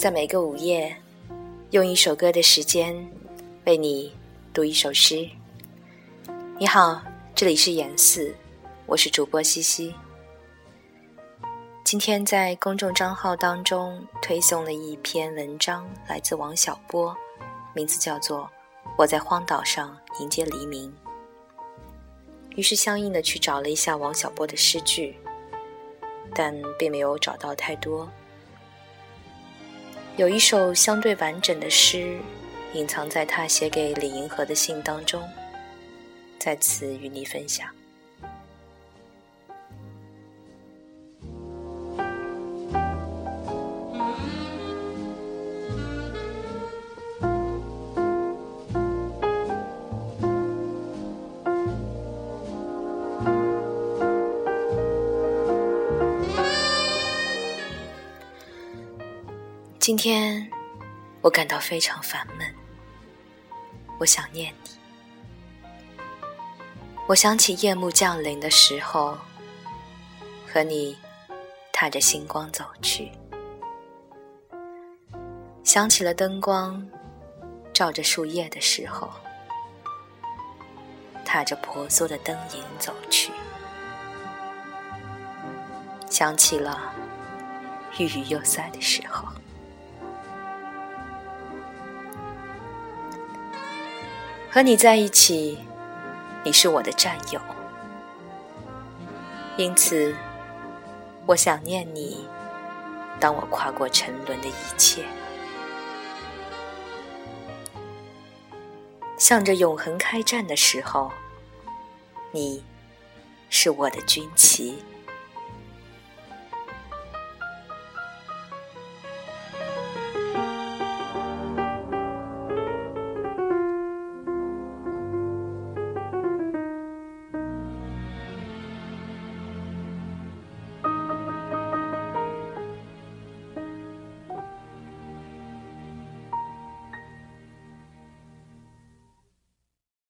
在每个午夜，用一首歌的时间为你读一首诗。你好，这里是严四，我是主播西西。今天在公众账号当中推送了一篇文章，来自王小波，名字叫做《我在荒岛上迎接黎明》。于是相应的去找了一下王小波的诗句，但并没有找到太多。有一首相对完整的诗，隐藏在他写给李银河的信当中，在此与你分享。今天我感到非常烦闷，我想念你。我想起夜幕降临的时候，和你踏着星光走去；想起了灯光照着树叶的时候，踏着婆娑的灯影走去；想起了欲语又塞的时候。和你在一起，你是我的战友，因此我想念你。当我跨过沉沦的一切，向着永恒开战的时候，你是我的军旗。